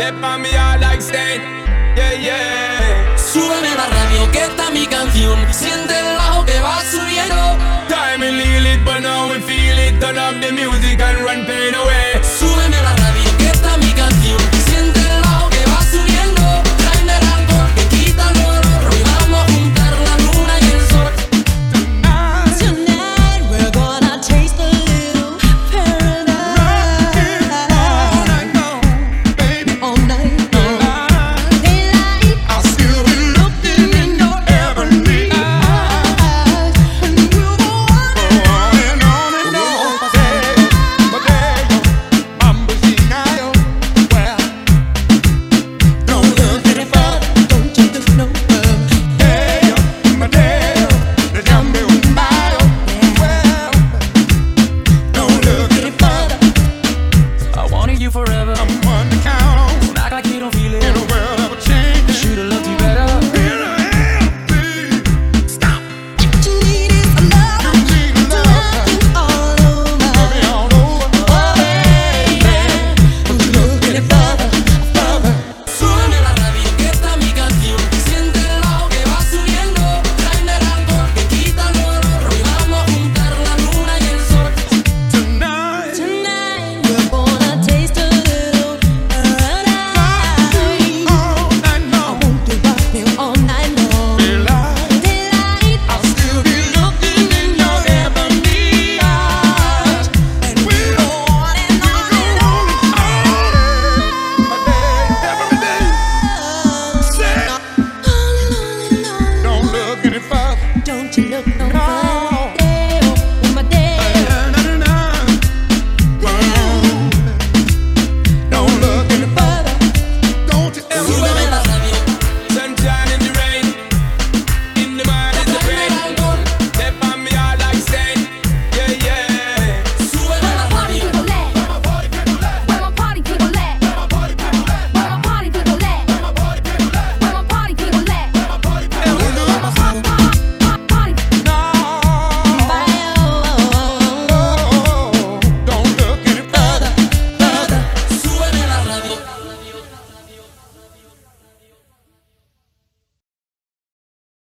Step on me all like stain. Yeah, yeah. Súbeme la radio que está mi canción. Siente el bajo que va subiendo. Time and leave it, but now we feel it. Turn up the music and run pain away. look